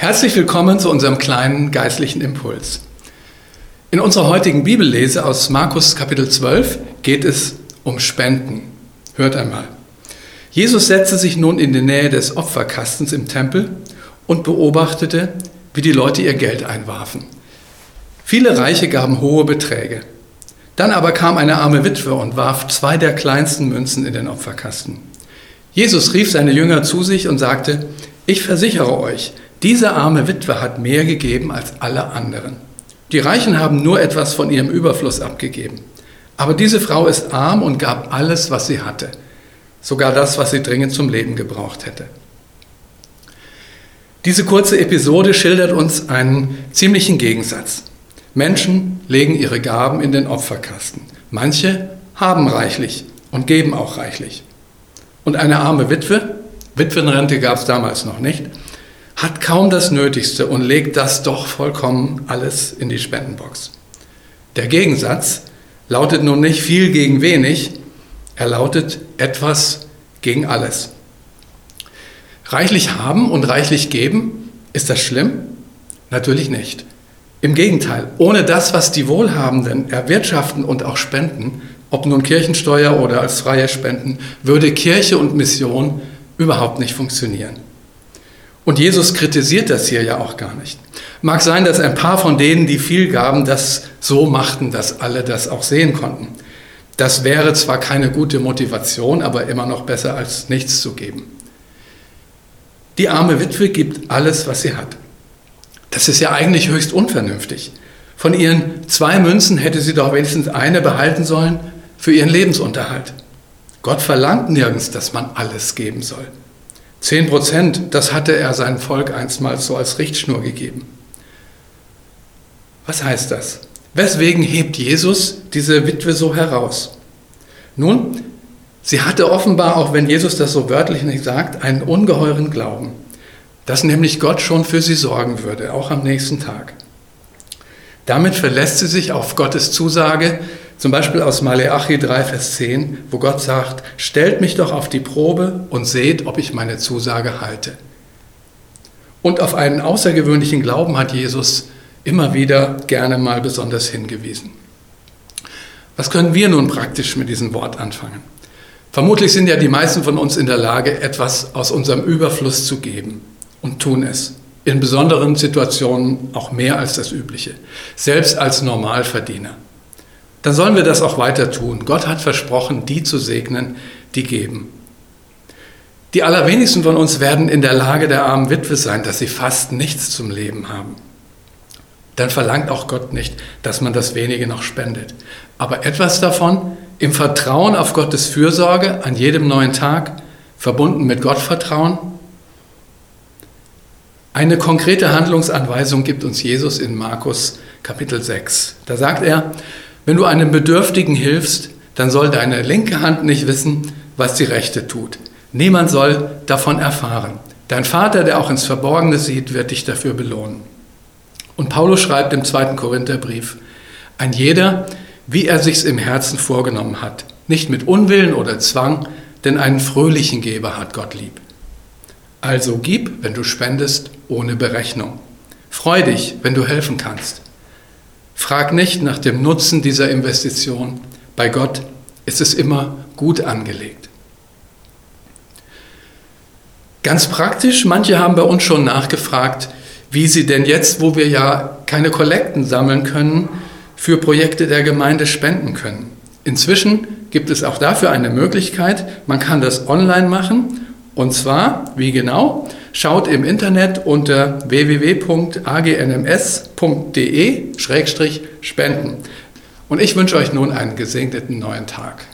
Herzlich willkommen zu unserem kleinen geistlichen Impuls. In unserer heutigen Bibellese aus Markus Kapitel 12 geht es um Spenden. Hört einmal. Jesus setzte sich nun in die Nähe des Opferkastens im Tempel und beobachtete, wie die Leute ihr Geld einwarfen. Viele Reiche gaben hohe Beträge. Dann aber kam eine arme Witwe und warf zwei der kleinsten Münzen in den Opferkasten. Jesus rief seine Jünger zu sich und sagte, ich versichere euch, diese arme Witwe hat mehr gegeben als alle anderen. Die Reichen haben nur etwas von ihrem Überfluss abgegeben. Aber diese Frau ist arm und gab alles, was sie hatte. Sogar das, was sie dringend zum Leben gebraucht hätte. Diese kurze Episode schildert uns einen ziemlichen Gegensatz. Menschen legen ihre Gaben in den Opferkasten. Manche haben reichlich und geben auch reichlich. Und eine arme Witwe, Witwenrente gab es damals noch nicht, hat kaum das Nötigste und legt das doch vollkommen alles in die Spendenbox. Der Gegensatz lautet nun nicht viel gegen wenig, er lautet etwas gegen alles. Reichlich haben und reichlich geben, ist das schlimm? Natürlich nicht. Im Gegenteil, ohne das, was die Wohlhabenden erwirtschaften und auch spenden, ob nun Kirchensteuer oder als freie Spenden, würde Kirche und Mission überhaupt nicht funktionieren. Und Jesus kritisiert das hier ja auch gar nicht. Mag sein, dass ein paar von denen, die viel gaben, das so machten, dass alle das auch sehen konnten. Das wäre zwar keine gute Motivation, aber immer noch besser als nichts zu geben. Die arme Witwe gibt alles, was sie hat. Das ist ja eigentlich höchst unvernünftig. Von ihren zwei Münzen hätte sie doch wenigstens eine behalten sollen für ihren Lebensunterhalt. Gott verlangt nirgends, dass man alles geben soll. Zehn Prozent, das hatte er seinem Volk einstmals so als Richtschnur gegeben. Was heißt das? Weswegen hebt Jesus diese Witwe so heraus? Nun, sie hatte offenbar, auch wenn Jesus das so wörtlich nicht sagt, einen ungeheuren Glauben, dass nämlich Gott schon für sie sorgen würde, auch am nächsten Tag. Damit verlässt sie sich auf Gottes Zusage, zum Beispiel aus Maleachi 3, Vers 10, wo Gott sagt, stellt mich doch auf die Probe und seht, ob ich meine Zusage halte. Und auf einen außergewöhnlichen Glauben hat Jesus immer wieder gerne mal besonders hingewiesen. Was können wir nun praktisch mit diesem Wort anfangen? Vermutlich sind ja die meisten von uns in der Lage, etwas aus unserem Überfluss zu geben und tun es. In besonderen Situationen auch mehr als das Übliche, selbst als Normalverdiener dann sollen wir das auch weiter tun. Gott hat versprochen, die zu segnen, die geben. Die allerwenigsten von uns werden in der Lage der armen Witwe sein, dass sie fast nichts zum Leben haben. Dann verlangt auch Gott nicht, dass man das wenige noch spendet. Aber etwas davon im Vertrauen auf Gottes Fürsorge an jedem neuen Tag, verbunden mit Gottvertrauen. Eine konkrete Handlungsanweisung gibt uns Jesus in Markus Kapitel 6. Da sagt er, wenn du einem Bedürftigen hilfst, dann soll deine linke Hand nicht wissen, was die rechte tut. Niemand soll davon erfahren. Dein Vater, der auch ins Verborgene sieht, wird dich dafür belohnen. Und Paulus schreibt im zweiten Korintherbrief, ein jeder, wie er sich's im Herzen vorgenommen hat, nicht mit Unwillen oder Zwang, denn einen fröhlichen Geber hat Gott lieb. Also gib, wenn du spendest, ohne Berechnung. Freu dich, wenn du helfen kannst. Frag nicht nach dem Nutzen dieser Investition. Bei Gott ist es immer gut angelegt. Ganz praktisch, manche haben bei uns schon nachgefragt, wie sie denn jetzt, wo wir ja keine Kollekten sammeln können, für Projekte der Gemeinde spenden können. Inzwischen gibt es auch dafür eine Möglichkeit. Man kann das online machen. Und zwar, wie genau? Schaut im Internet unter www.agnms.de-spenden. Und ich wünsche euch nun einen gesegneten neuen Tag.